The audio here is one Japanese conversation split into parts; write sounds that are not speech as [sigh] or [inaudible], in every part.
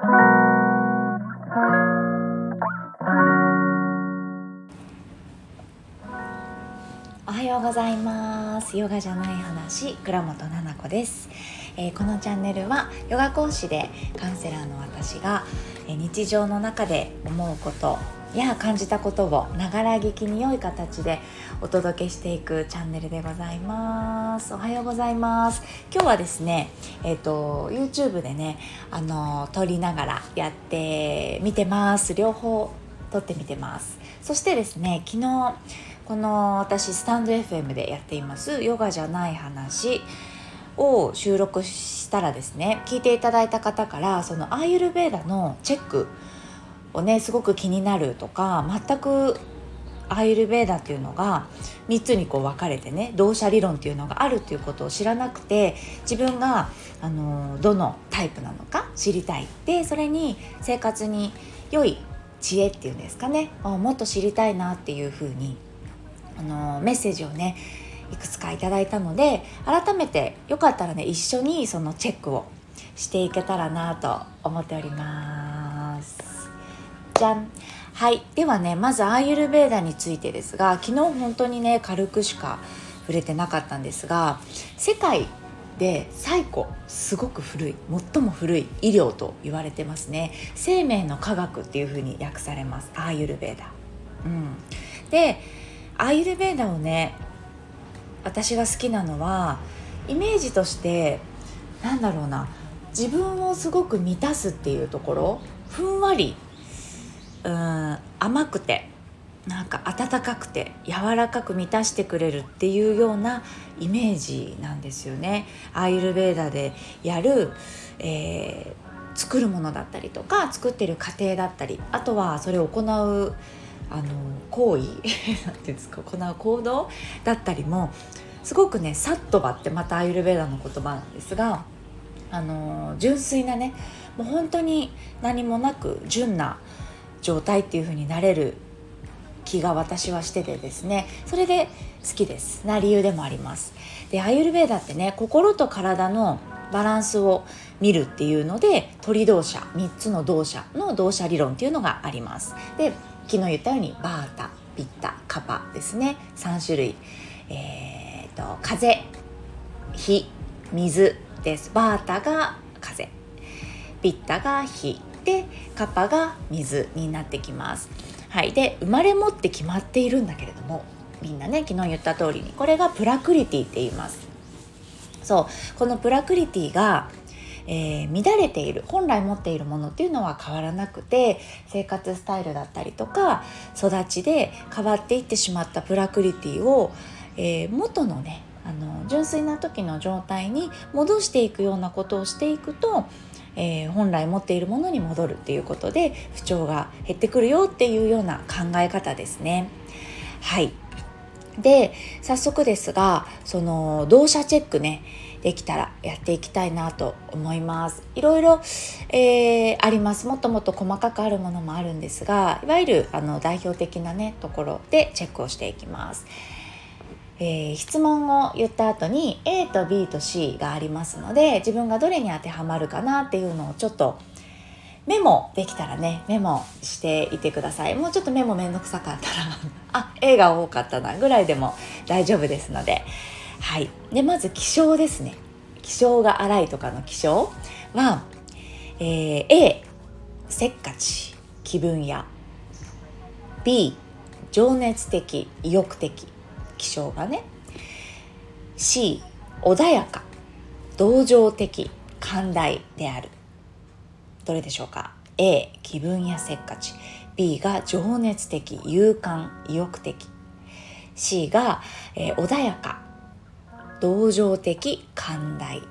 おはようございます。ヨガじゃない話倉本々子です、えー、このチャンネルはヨガ講師でカウンセラーの私が、えー、日常の中で思うことや感じたことをながら聞きに良い形でお届けしていくチャンネルでございます。おはようございます。今日はですねえっ、ー、と YouTube でねあの撮りながらやってみてます。両方撮ってみてます。そしてですね昨日この私スタンド FM でやっていますヨガじゃない話を収録したらですね聞いていただいた方からそのアーユルベーダのチェックをねすごく気になるとか全くアーユルベーダっていうのが3つにこう分かれてね同社理論っていうのがあるっていうことを知らなくて自分があのどのタイプなのか知りたい。でそれに生活に良い知恵っていうんですかねもっと知りたいなっていうふうにあのメッセージをねいくつかいただいたので改めてよかったらね一緒にそのチェックをしていけたらなと思っております。じゃん。はい。ではねまずアーユルベーダについてですが昨日本当にね軽くしか触れてなかったんですが世界で最古すごく古い最も古い医療と言われてますね。生命の科学っていうふうに訳されます。アーユルベーダ、うん、でアーユルベーダをね私が好きなのはイメージとしてなんだろうな自分をすごく満たすっていうところふんわりうん甘くてなんか温かくて柔らかく満たしてくれるっていうようなイメージなんですよね。アーユルベーダでやる、えー、作るものだったりとか作ってる過程だったりあとはそれを行うあの行為 [laughs] なんていうんですか行う行動だったりもすごくねサットバってまたアイルベーダの言葉なんですがあの純粋なねもう本当に何もなく純な状態っていう風になれる気が私はしててですね。それで好きです。な理由でもあります。でアイルベーダってね心と体のバランスを見るっていうので鳥動作3つの動作の動作理論っていうのがあります。で昨日言ったようにバータピッタカパですね。3種類。えーと、風火水です。バータが風。ピッタが火。でカッパが水になってきます。はい、で生まれ持って決まっているんだけれどもみんなね昨日言った通りにこれがプラクリティって言います。そうこのプラクリティがえー、乱れている本来持っているものっていうのは変わらなくて生活スタイルだったりとか育ちで変わっていってしまったプラクリティを、えー、元のねあの純粋な時の状態に戻していくようなことをしていくとえー、本来持っているものに戻るっていうことで不調が減ってくるよっていうような考え方ですね。はい。で早速ですがその動作チェックねできたらやっていきたいなと思います。いろいろ、えー、あります。もっともっと細かくあるものもあるんですがいわゆるあの代表的なねところでチェックをしていきます。えー、質問を言った後に A と B と C がありますので自分がどれに当てはまるかなっていうのをちょっとメモできたらねメモしていてください。もうちょっとメモめんどくさかったら [laughs] あ A が多かったなぐらいでも大丈夫ですので。はい。でまず気象ですね。気象が荒いとかの気象は、えー、A せっかち気分や B 情熱的意欲的。気象がね C 穏やか同情的寛大である。どれでしょうか？A 気分やせっかち。B が情熱的勇敢意欲的。C が、えー、穏やか同情的寛大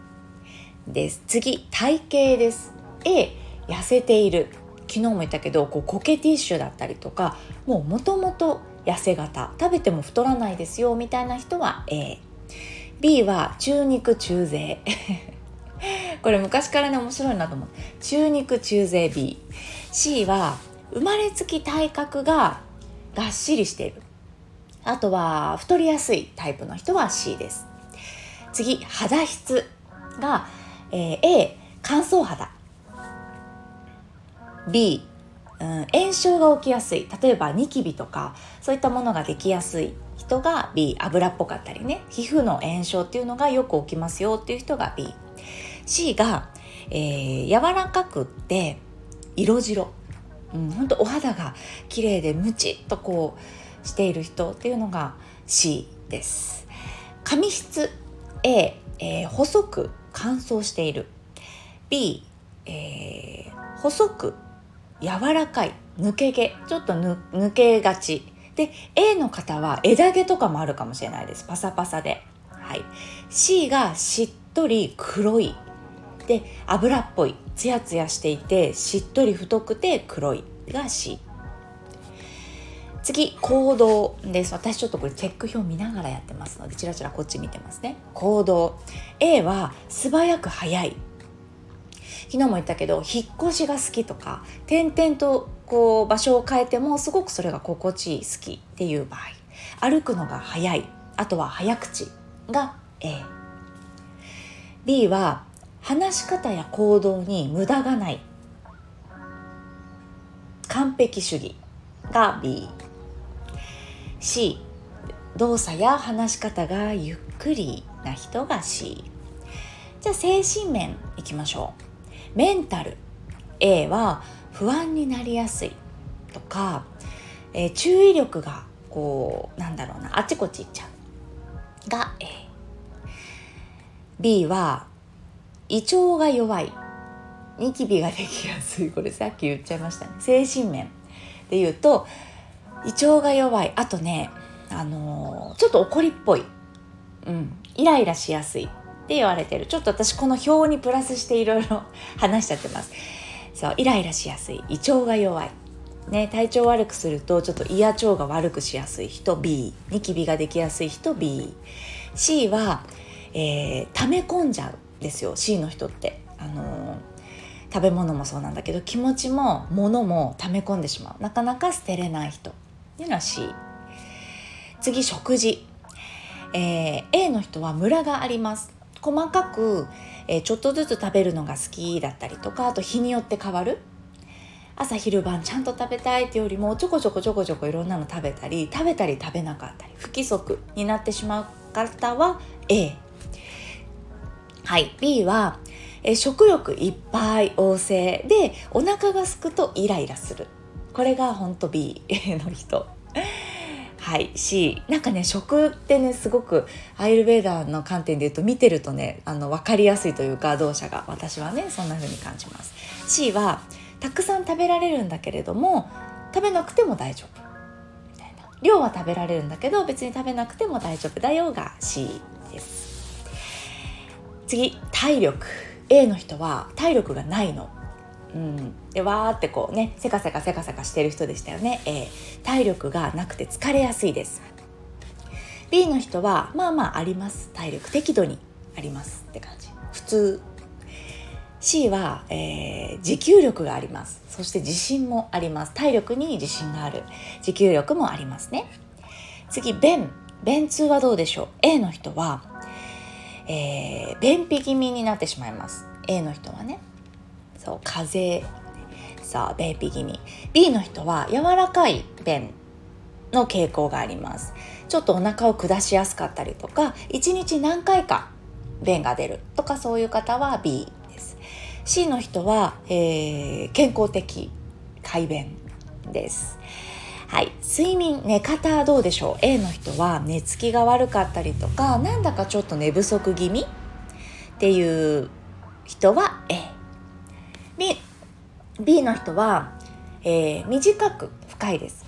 です。次体型です。A 痩せている。昨日も言ったけどこうコケティッシュだったりとかもうもともと痩せ型。食べても太らないですよみたいな人は AB は中肉中背。[laughs] これ昔からね面白いなと思う。中肉中背 BC は生まれつき体格ががっしりしている。あとは太りやすいタイプの人は C です。次肌質が、えー、A 乾燥肌。B うん、炎症が起きやすい。例えばニキビとかそういったものができやすい人が B 油っぽかったりね。皮膚の炎症っていうのがよく起きますよっていう人が BC が、えー、柔らかくって色白、うん、ほんとお肌が綺麗でムチっとこうしている人っていうのが C です。髪質。A、えー、細く乾燥している。B、えー、細く柔らかい抜け毛ちょっと抜けがち。で A の方は枝毛とかもあるかもしれないです。パサパサで、はい、C がしっとり黒い。で油っぽい。ツヤツヤしていてしっとり太くて黒いが C 次行動です。私ちょっとこれチェック表見ながらやってますのでチラチラこっち見てますね。行動。A は素早く速い。昨日も言ったけど引っ越しが好きとか転々とこう場所を変えてもすごくそれが心地いい好きっていう場合歩くのが早いあとは早口が A B は話し方や行動に無駄がない完璧主義が B C 動作や話し方がゆっくりな人が C じゃあ精神面いきましょう。メンタル A は不安になりやすいとか、えー、注意力がこうなんだろうなあちこち行っちゃうが A B は胃腸が弱い。ニキビができやすい。これさっき言っちゃいましたね。精神面で言うと胃腸が弱い。あとねあのー、ちょっと怒りっぽい、うん、イライラしやすい。って言われてる。ちょっと私この表にプラスしていろいろ [laughs] 話しちゃってます。そうイライラしやすい。胃腸が弱い。ね、体調悪くするとちょっと胃や腸が悪くしやすい人。B ニキビができやすい人。BC は、えー、溜め込んじゃうですよ。C の人って、あのー、食べ物もそうなんだけど気持ちも物も溜め込んでしまう。なかなか捨てれない人。っていうのは C 次食事、えー、A の人はムラがあります。細かく、えー、ちょっとずつ食べるのが好きだったりとかあと日によって変わる。朝昼晩ちゃんと食べたいっていうよりもちょこちょこちょこちょこいろんなの食べたり食べたり食べなかったり不規則になってしまう方は A はい。B は、え食欲いっぱい旺盛でお腹がすくとイライラする。これが本当 B の人。はいしなんかね食ってねすごくアイルベーダーの観点で言うと見てるとねあの分かりやすいというか動作が私はねそんな風に感じます。C はたくさん食べられるんだけれども食べなくても大丈夫。みたいな。量は食べられるんだけど別に食べなくても大丈夫。だよが C です。次体力。A の人は体力がないの。うん、でわーってこうねせかせかせかせかしてる人でしたよね、えー、体力がなくて疲れやすいです。B の人はまあまああります。体力適度にありますって感じ。普通。C は、えー、持久力があります。そして自信もあります。体力に自信がある。持久力もありますね。次便。便通はどうでしょう？A の人は、えー、便秘気味になってしまいます。A の人はね。そう風邪。さあ便秘気味。B の人は柔らかい便の傾向があります。ちょっとお腹を下しやすかったりとか1日何回か便が出る。とかそういう方は B です。C の人は、えー、健康的快便です。はい、睡眠寝方どうでしょう？A の人は寝つきが悪かったりとかなんだかちょっと寝不足気味っていう人は A B, B の人は、えー、短く深いです。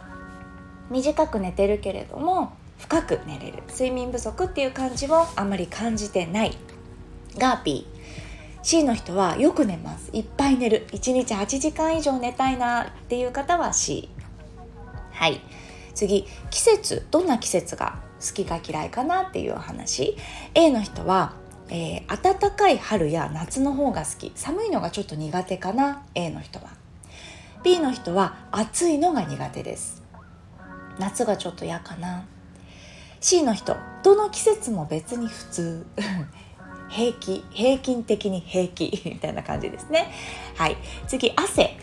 短く寝てるけれども深く寝れる。睡眠不足っていう感じをあまり感じてない。が B C の人はよく寝ます。いっぱい寝る。1日8時間以上寝たいなっていう方は C はい。次。季節。どんな季節が好きか嫌いかなっていうお話。A の人はえー、暖かい春や夏の方が好き。寒いのがちょっと苦手かな A の人は。B の人は暑いのが苦手です。夏がちょっと嫌かな。C の人どの季節も別に普通。[laughs] 平気平均的に平気みたいな感じですね。はい。次汗。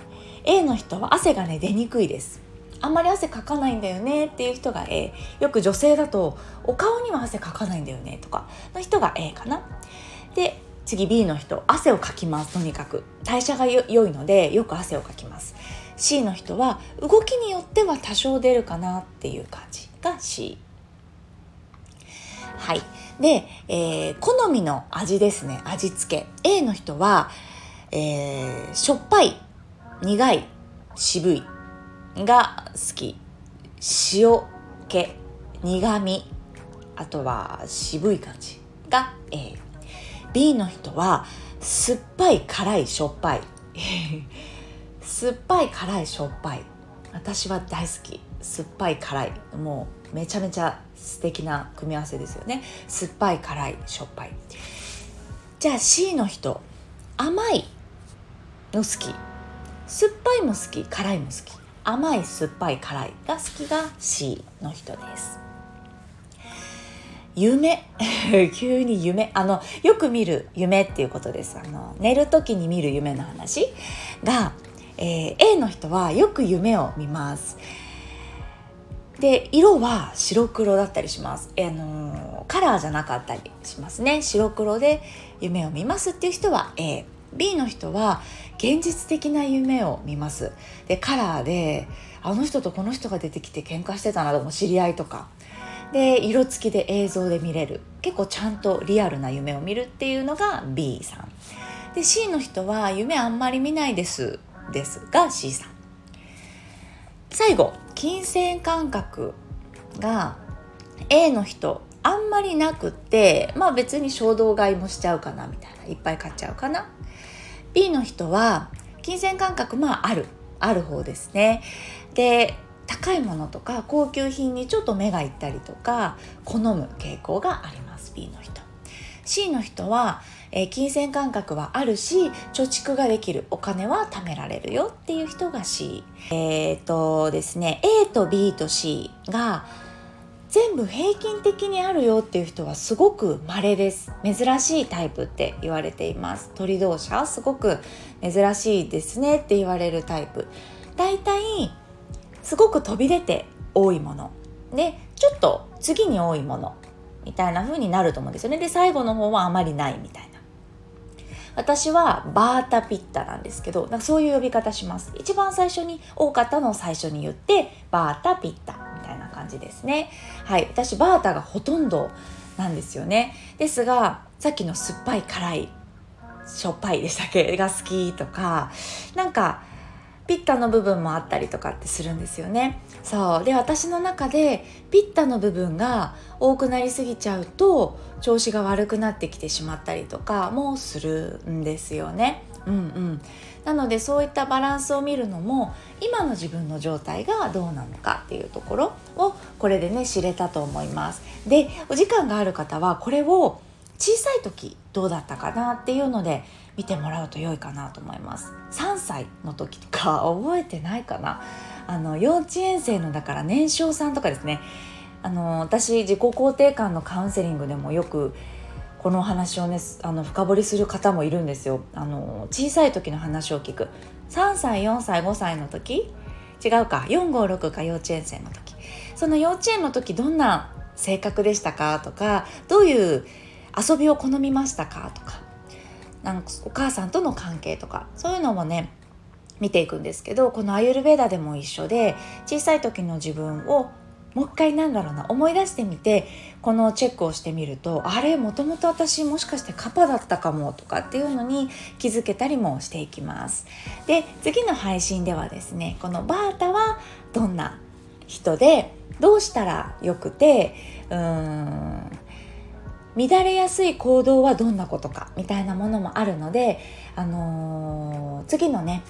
A の人は汗がね出にくいです。あんまり汗かかないんだよねっていう人が A よく女性だとお顔には汗かかないんだよねとか。の人が A かな。で次 B の人。汗をかきますとにかく。代謝が良いのでよく汗をかきます。C の人は動きによっては多少出るかなっていう感じが C はい。で、えー、好みの味ですね。味付け。A の人は、えー、しょっぱい苦い渋い。が好き。塩気苦味。あとは渋い感じ。が A B の人は酸っぱい辛いしょっぱい。[laughs] 酸っぱい辛いしょっぱい。私は大好き。酸っぱい辛い。もうめちゃめちゃ素敵な組み合わせですよね。酸っぱい辛いしょっぱい。じゃあ C の人甘いの好き。酸っぱいも好き辛いも好き。甘い酸っぱい辛いが好きが C の人です。夢？[laughs] 急に夢。あのよく見る夢っていうことです。あの寝る時に見る夢の話が、えー、A の人はよく夢を見ます。で色は白黒だったりします、えー、のカラーじゃなかったりしますね。白黒で夢を見ますっていう人は A B の人は現実的な夢を見ます。でカラーであの人とこの人が出てきて喧嘩してたなとか知り合いとか。で色付きで映像で見れる。結構ちゃんとリアルな夢を見るっていうのが B さん。で C の人は夢あんまり見ないですですが C さん。最後金銭感覚が A の人あんまりなくってまあ別に衝動買いもしちゃうかなみたいな。いっぱい買っちゃうかな。B の人は金銭感覚まあある。ある方ですね。で高いものとか高級品にちょっと目がいったりとか好む傾向があります B の人。C の人は、えー、金銭感覚はあるし貯蓄ができる。お金は貯められるよっていう人が C えっ、ー、とですね A と B と C が全部平均的にあるよっていう人はすごく稀です。珍しいタイプって言われています。鳥同士はすごく珍しいですねって言われるタイプ。だいたいすごく飛び出て多いもの。でちょっと次に多いものみたいな風になると思うんですよね。で最後の方はあまりないみたいな。私はバータピッタなんですけどなんかそういう呼び方します。一番最初に多かったのを最初に言ってバータピッタ。感じですね。はい。私バータがほとんどなんですよね。ですがさっきの酸っぱい辛いしょっぱいでしたっけ？が好きとかなんかピッタの部分もあったりとかってするんですよね。そう。で私の中でピッタの部分が多くなりすぎちゃうと調子が悪くなってきてしまったりとかもするんですよね。うんうん。なのでそういったバランスを見るのも今の自分の状態がどうなのかっていうところをこれでね知れたと思います。でお時間がある方はこれを小さい時どうだったかなっていうので見てもらうと良いかなと思います。3歳の時とか覚えてないかな？あの幼稚園生のだから年少さんとかですね。あの私自己肯定感のカウンセリングでもよくこの話をねあの深掘りする方もいるんですよ。あの小さい時の話を聞く。3歳4歳5歳の時？違うか。456か幼稚園生の時。その幼稚園の時どんな性格でしたかとかどういう遊びを好みましたかとかなんかお母さんとの関係とかそういうのもね見ていくんですけどこのアユルベーダでも一緒で小さい時の自分をもう一回なんだろうな思い出してみてこのチェックをしてみるとあれもともと私もしかしてカパだったかもとかっていうのに気づけたりもしていきます。で次の配信ではですねこのバータはどんな人でどうしたらよくてうーん乱れやすい行動はどんなことかみたいなものもあるので、あのー、次のね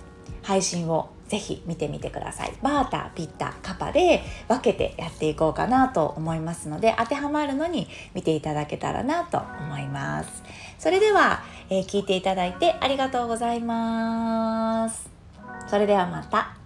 配信をぜひ見てみてください。バータピッタカパで分けてやっていこうかなと思いますので当てはまるのに見ていただけたらなと思います。それでは、えー、聞いていただいてありがとうございます。それではまた。